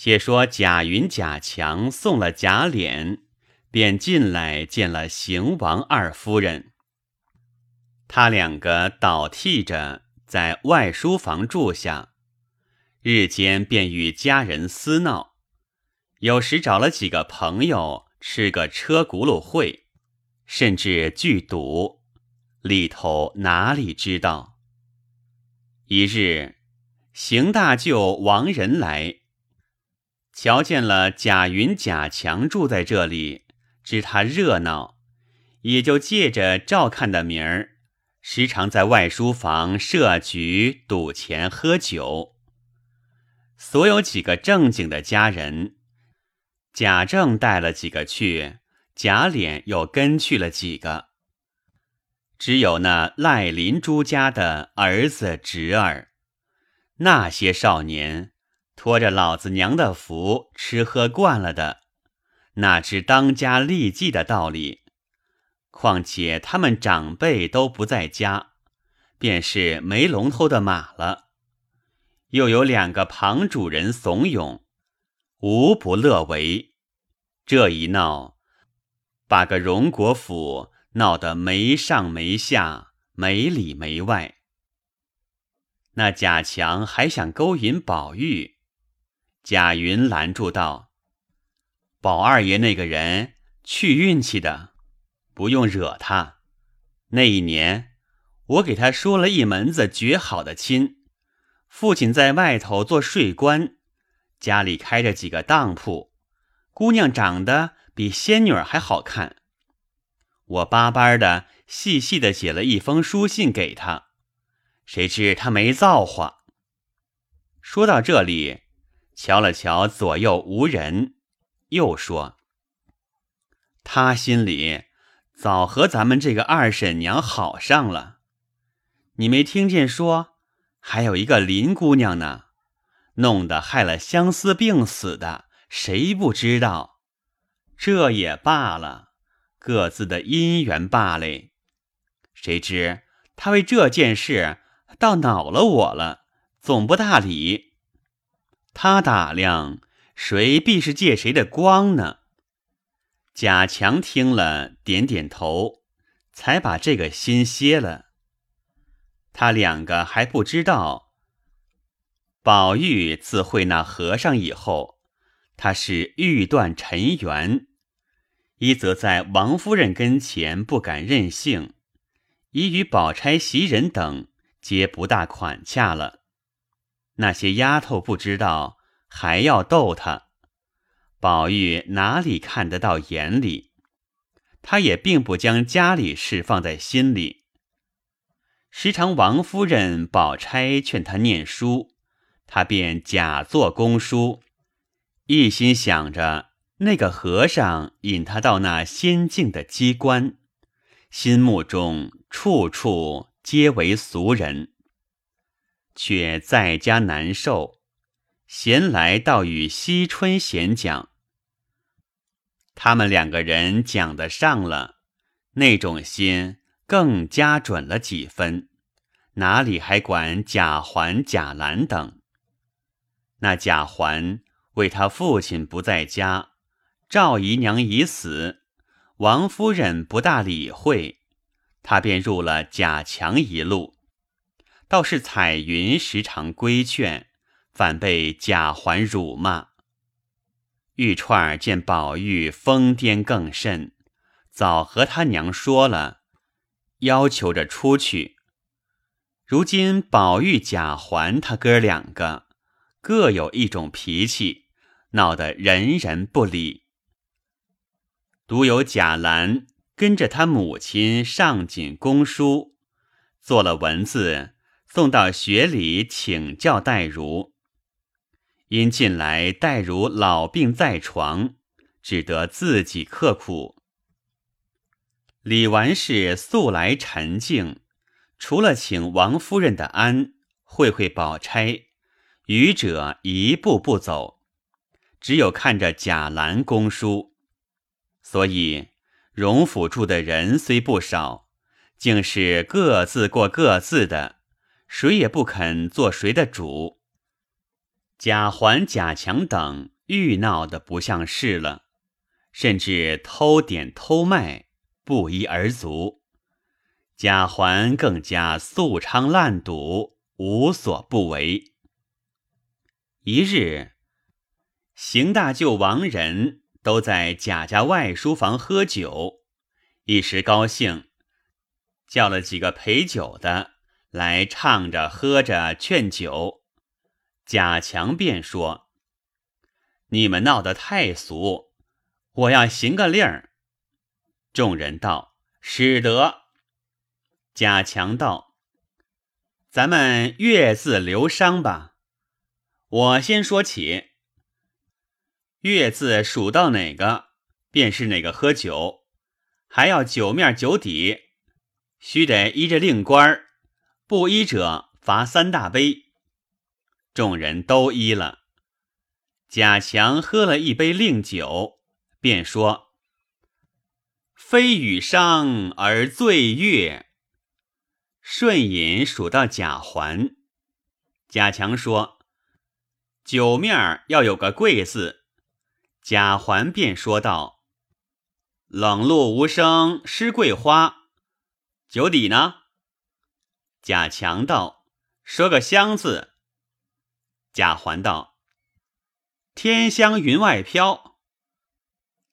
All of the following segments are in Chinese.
且说贾云、贾强送了贾琏，便进来见了邢王二夫人。他两个倒替着在外书房住下，日间便与家人私闹，有时找了几个朋友吃个车轱辘会，甚至聚赌，里头哪里知道？一日，邢大舅王仁来，瞧见了贾云、贾强住在这里，知他热闹，也就借着照看的名儿。时常在外书房设局、赌钱、喝酒。所有几个正经的家人，贾政带了几个去，贾琏又跟去了几个。只有那赖林朱家的儿子侄儿，那些少年托着老子娘的福，吃喝惯了的，哪知当家立继的道理？况且他们长辈都不在家，便是没龙头的马了。又有两个旁主人怂恿，无不乐为。这一闹，把个荣国府闹得没上没下，没里没外。那贾强还想勾引宝玉，贾云拦住道：“宝二爷那个人去运气的。”不用惹他。那一年，我给他说了一门子绝好的亲。父亲在外头做税官，家里开着几个当铺，姑娘长得比仙女还好看。我巴巴的、细细的写了一封书信给他，谁知他没造化。说到这里，瞧了瞧左右无人，又说：“他心里……”早和咱们这个二婶娘好上了，你没听见说还有一个林姑娘呢，弄得害了相思病死的，谁不知道？这也罢了，各自的姻缘罢了。谁知他为这件事倒恼了我了，总不大理。他打量谁必是借谁的光呢？贾强听了，点点头，才把这个心歇了。他两个还不知道，宝玉自会那和尚以后，他是欲断尘缘，一则在王夫人跟前不敢任性，已与宝钗、袭人等皆不大款洽了。那些丫头不知道，还要逗他。宝玉哪里看得到眼里？他也并不将家里事放在心里。时常王夫人、宝钗劝他念书，他便假作公书，一心想着那个和尚引他到那仙境的机关，心目中处处皆为俗人，却在家难受。闲来倒与惜春闲讲，他们两个人讲得上了，那种心更加准了几分，哪里还管贾环、贾兰等？那贾环为他父亲不在家，赵姨娘已死，王夫人不大理会，他便入了贾强一路，倒是彩云时常规劝。反被贾环辱骂，玉钏见宝玉疯癫更甚，早和他娘说了，要求着出去。如今宝玉、贾环他哥两个各有一种脾气，闹得人人不理。独有贾兰跟着他母亲上紧公书，做了文字，送到学里请教黛如。因近来黛如老病在床，只得自己刻苦。李纨是素来沉静，除了请王夫人的安，会会宝钗，余者一步步走，只有看着贾兰公书。所以荣府住的人虽不少，竟是各自过各自的，谁也不肯做谁的主。贾环、贾强等愈闹得不像事了，甚至偷点偷卖，不一而足。贾环更加素昌烂赌，无所不为。一日，邢大舅、王仁都在贾家外书房喝酒，一时高兴，叫了几个陪酒的来唱着喝着劝酒。贾强便说：“你们闹得太俗，我要行个令儿。”众人道：“使得。”贾强道：“咱们月字留商吧。我先说起，月字数到哪个，便是哪个喝酒，还要酒面酒底，须得依着令官儿，不依者罚三大杯。”众人都依了。贾强喝了一杯令酒，便说：“非与商而醉月。”顺饮数到贾环，贾强说：“酒面要有个贵字。”贾环便说道：“冷露无声湿桂花。”酒底呢？贾强道：“说个香字。”贾环道：“天香云外飘。”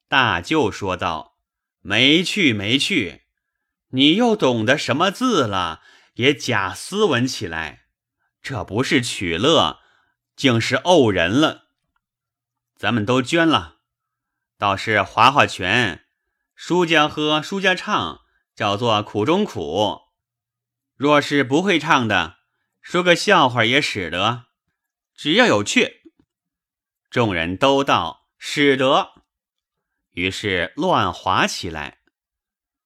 大舅说道：“没趣，没趣。你又懂得什么字了？也假斯文起来，这不是取乐，竟是怄人了。咱们都捐了，倒是划划拳，输家喝，输家唱，叫做苦中苦。若是不会唱的，说个笑话也使得。”只要有趣，众人都道使得，于是乱划起来。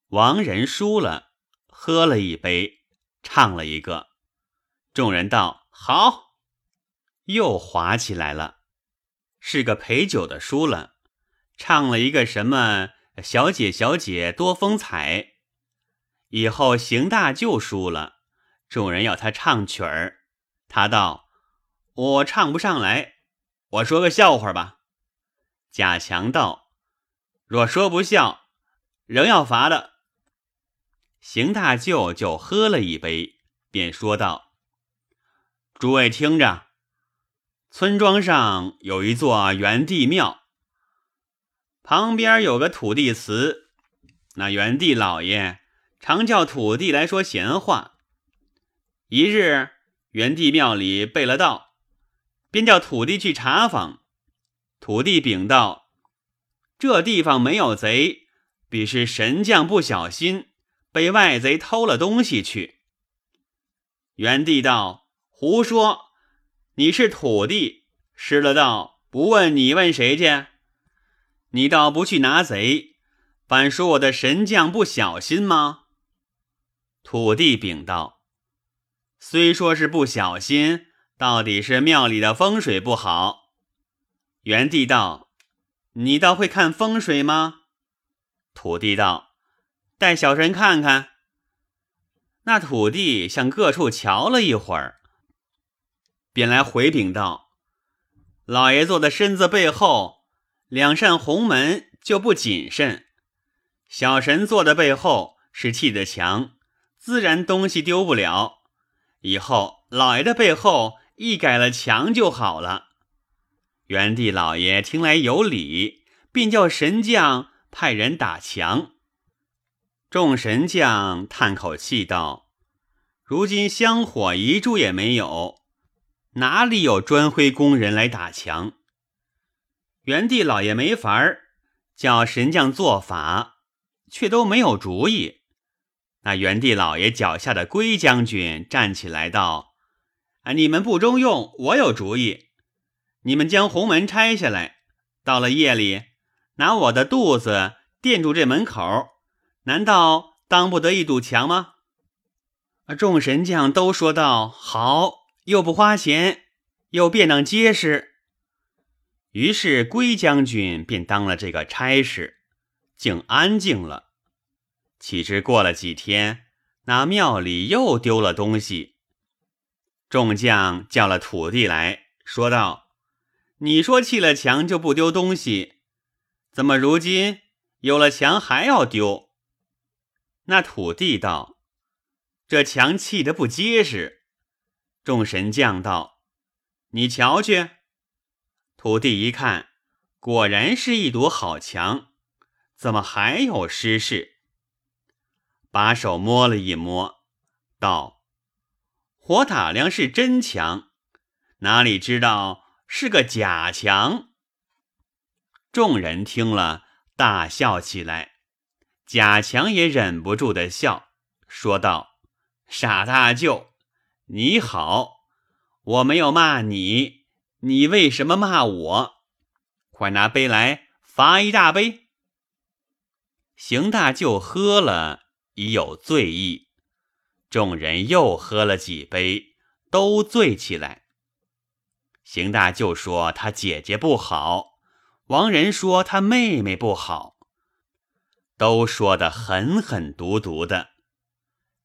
王仁输了，喝了一杯，唱了一个。众人道好，又划起来了。是个陪酒的输了，唱了一个什么小姐小姐多风采。以后邢大舅输了，众人要他唱曲儿，他道。我唱不上来，我说个笑话吧。贾强道：“若说不笑，仍要罚的。”邢大舅就喝了一杯，便说道：“诸位听着，村庄上有一座元帝庙，旁边有个土地祠。那元帝老爷常叫土地来说闲话。一日，元帝庙里备了道。”便叫土地去查访，土地禀道：“这地方没有贼，必是神将不小心被外贼偷了东西去。”元帝道：“胡说！你是土地，失了道，不问你问谁去？你倒不去拿贼，反说我的神将不小心吗？”土地禀道：“虽说是不小心。”到底是庙里的风水不好。元帝道：“你倒会看风水吗？”土地道：“带小神看看。”那土地向各处瞧了一会儿，便来回禀道：“老爷坐的身子背后两扇红门就不谨慎，小神坐的背后是砌的墙，自然东西丢不了。以后老爷的背后。”一改了墙就好了。元帝老爷听来有理，便叫神将派人打墙。众神将叹口气道：“如今香火一柱也没有，哪里有砖灰工人来打墙？”元帝老爷没法儿，叫神将做法，却都没有主意。那元帝老爷脚下的龟将军站起来道。啊！你们不中用，我有主意。你们将红门拆下来，到了夜里，拿我的肚子垫住这门口，难道当不得一堵墙吗？众神将都说道：“好，又不花钱，又便当结实。”于是龟将军便当了这个差事，竟安静了。岂知过了几天，那庙里又丢了东西。众将叫了土地来说道：“你说砌了墙就不丢东西，怎么如今有了墙还要丢？”那土地道：“这墙砌得不结实。”众神将道：“你瞧去。”土地一看，果然是一堵好墙，怎么还有失事？把手摸了一摸，道：“火打量是真强，哪里知道是个假墙？”众人听了，大笑起来。贾强也忍不住的笑，说道：“傻大舅，你好，我没有骂你，你为什么骂我？快拿杯来，罚一大杯。”邢大舅喝了。已有醉意，众人又喝了几杯，都醉起来。邢大舅说他姐姐不好，王仁说他妹妹不好，都说的狠狠毒毒的。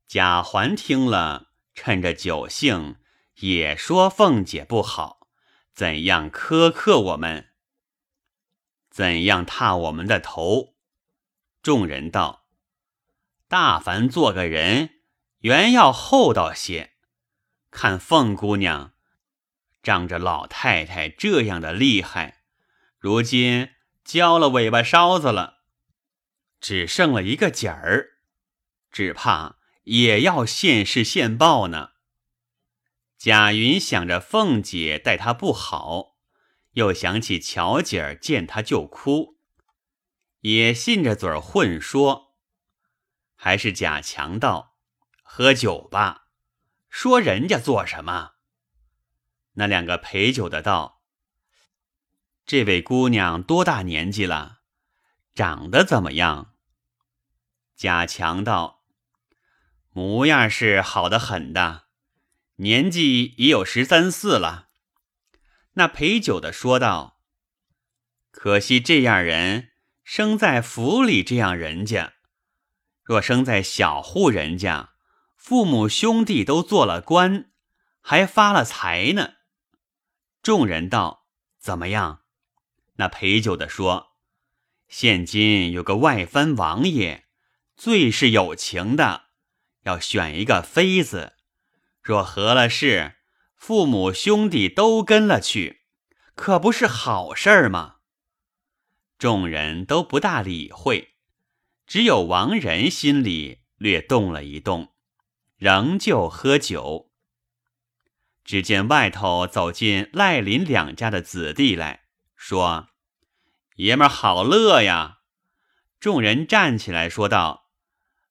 贾环听了，趁着酒兴，也说凤姐不好，怎样苛刻我们，怎样踏我们的头。众人道。大凡做个人，原要厚道些。看凤姑娘仗着老太太这样的厉害，如今交了尾巴梢子了，只剩了一个姐儿，只怕也要现世现报呢。贾云想着凤姐待他不好，又想起巧姐儿见他就哭，也信着嘴儿混说。还是贾强道：“喝酒吧，说人家做什么？”那两个陪酒的道：“这位姑娘多大年纪了？长得怎么样？”贾强道：“模样是好的很的，年纪已有十三四了。”那陪酒的说道：“可惜这样人生在府里，这样人家。”若生在小户人家，父母兄弟都做了官，还发了财呢。众人道：“怎么样？”那陪酒的说：“现今有个外藩王爷，最是有情的，要选一个妃子。若合了事，父母兄弟都跟了去，可不是好事儿吗？”众人都不大理会。只有王仁心里略动了一动，仍旧喝酒。只见外头走进赖林两家的子弟来说：“爷们好乐呀！”众人站起来说道：“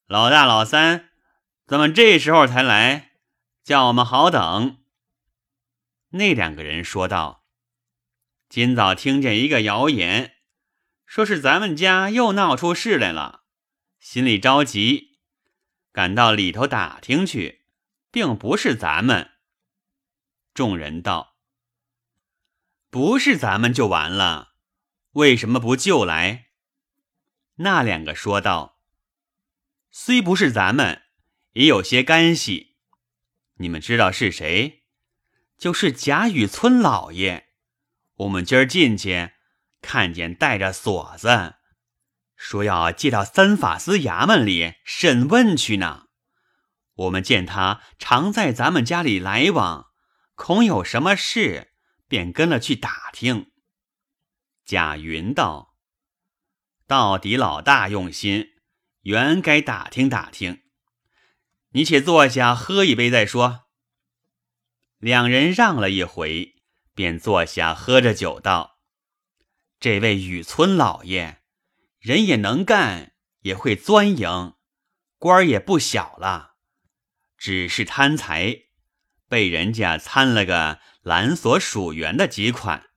老大、老三，怎么这时候才来？叫我们好等。”那两个人说道：“今早听见一个谣言，说是咱们家又闹出事来了。”心里着急，赶到里头打听去，并不是咱们。众人道：“不是咱们就完了，为什么不救来？”那两个说道：“虽不是咱们，也有些干系。你们知道是谁？就是贾雨村老爷。我们今儿进去，看见带着锁子。”说要借到三法司衙门里审问去呢。我们见他常在咱们家里来往，恐有什么事，便跟了去打听。贾云道：“到底老大用心，原该打听打听。你且坐下喝一杯再说。”两人让了一回，便坐下喝着酒道：“这位雨村老爷。”人也能干，也会钻营，官儿也不小了，只是贪财，被人家参了个蓝所属员的几款。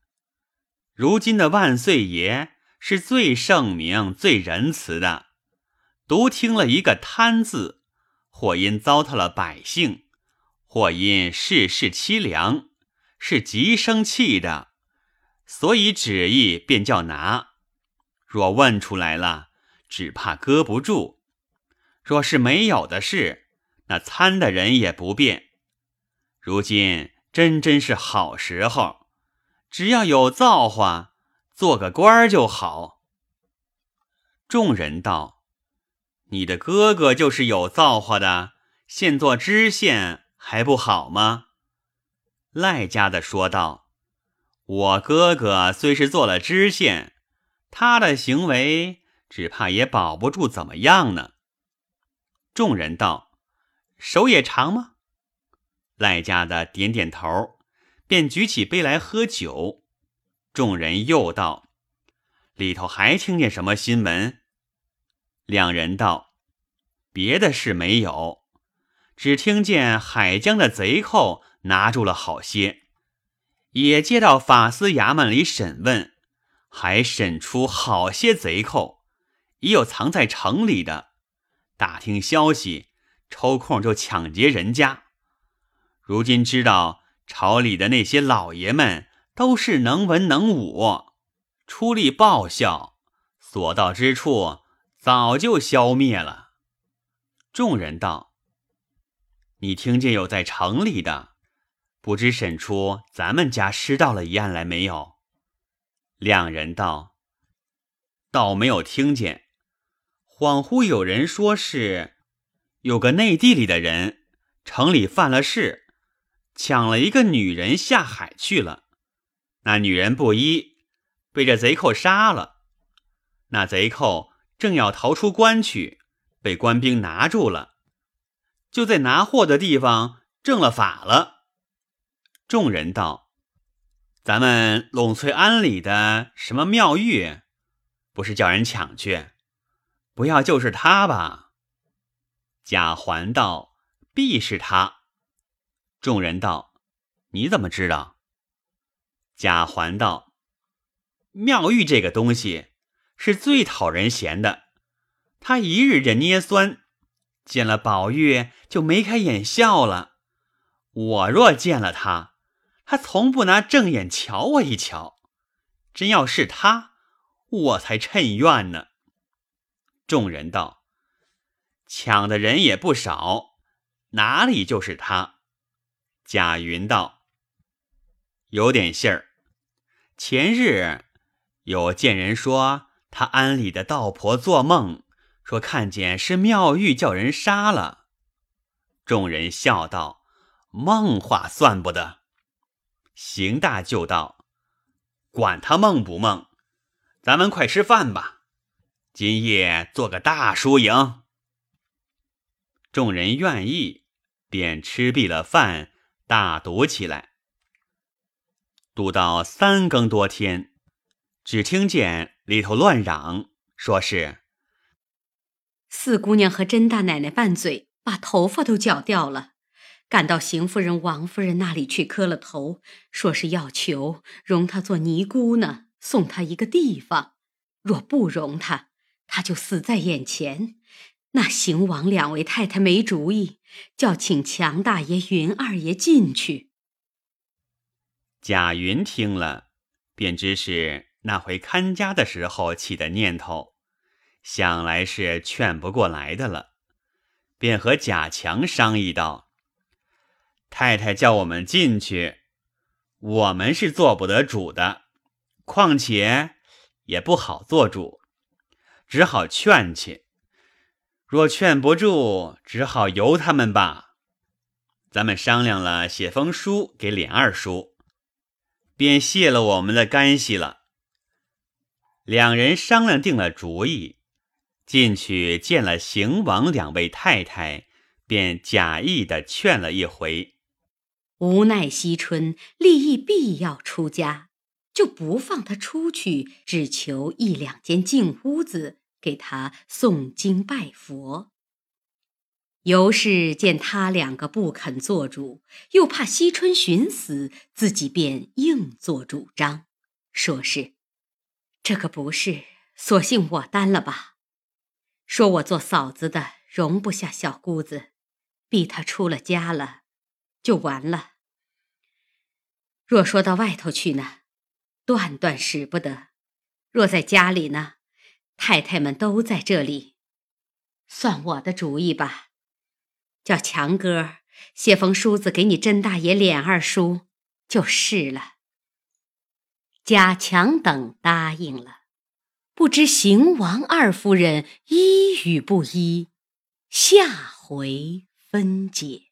如今的万岁爷是最圣明、最仁慈的，独听了一个贪字，或因糟蹋了百姓，或因世事凄凉，是极生气的，所以旨意便叫拿。若问出来了，只怕搁不住；若是没有的事，那参的人也不便。如今真真是好时候，只要有造化，做个官儿就好。众人道：“你的哥哥就是有造化的，现做知县还不好吗？”赖家的说道：“我哥哥虽是做了知县，他的行为只怕也保不住怎么样呢。”众人道：“手也长吗？”赖家的点点头，便举起杯来喝酒。众人又道：“里头还听见什么新闻？”两人道：“别的事没有，只听见海江的贼寇拿住了好些，也接到法司衙门里审问，还审出好些贼寇，也有藏在城里的。打听消息，抽空就抢劫人家。”如今知道朝里的那些老爷们都是能文能武，出力报效，所到之处早就消灭了。众人道：“你听见有在城里的，不知审出咱们家失盗了一案来没有？”两人道：“倒没有听见，恍惚有人说是有个内地里的人，城里犯了事。”抢了一个女人下海去了，那女人不依，被这贼寇杀了。那贼寇正要逃出关去，被官兵拿住了，就在拿货的地方正了法了。众人道：“咱们陇翠庵里的什么妙玉，不是叫人抢去？不要就是他吧？”贾环道：“必是他。”众人道：“你怎么知道？”贾环道：“妙玉这个东西是最讨人嫌的，他一日这捏酸，见了宝玉就眉开眼笑了。我若见了他，他从不拿正眼瞧我一瞧。真要是他，我才趁怨呢。”众人道：“抢的人也不少，哪里就是他？”贾云道：“有点信儿。前日有见人说，他庵里的道婆做梦，说看见是妙玉叫人杀了。”众人笑道：“梦话算不得。”邢大就道：“管他梦不梦，咱们快吃饭吧。今夜做个大输赢。”众人愿意，便吃毕了饭。大赌起来，赌到三更多天，只听见里头乱嚷，说是四姑娘和甄大奶奶拌嘴，把头发都绞掉了，赶到邢夫人、王夫人那里去磕了头，说是要求容她做尼姑呢，送她一个地方；若不容她，她就死在眼前。那邢王两位太太没主意，叫请强大爷、云二爷进去。贾云听了，便知是那回看家的时候起的念头，想来是劝不过来的了，便和贾强商议道：“太太叫我们进去，我们是做不得主的，况且也不好做主，只好劝去。”若劝不住，只好由他们吧。咱们商量了，写封书给琏二叔，便谢了我们的干系了。两人商量定了主意，进去见了邢王两位太太，便假意的劝了一回。无奈惜春立意必要出家，就不放他出去，只求一两间净屋子。给他诵经拜佛。尤氏见他两个不肯做主，又怕惜春寻死，自己便硬做主张，说是这个不是，索性我担了吧。说我做嫂子的容不下小姑子，逼她出了家了，就完了。若说到外头去呢，断断使不得；若在家里呢，太太们都在这里，算我的主意吧。叫强哥写封书子给你甄大爷、琏二叔，就是了。贾强等答应了，不知邢王二夫人依与不依，下回分解。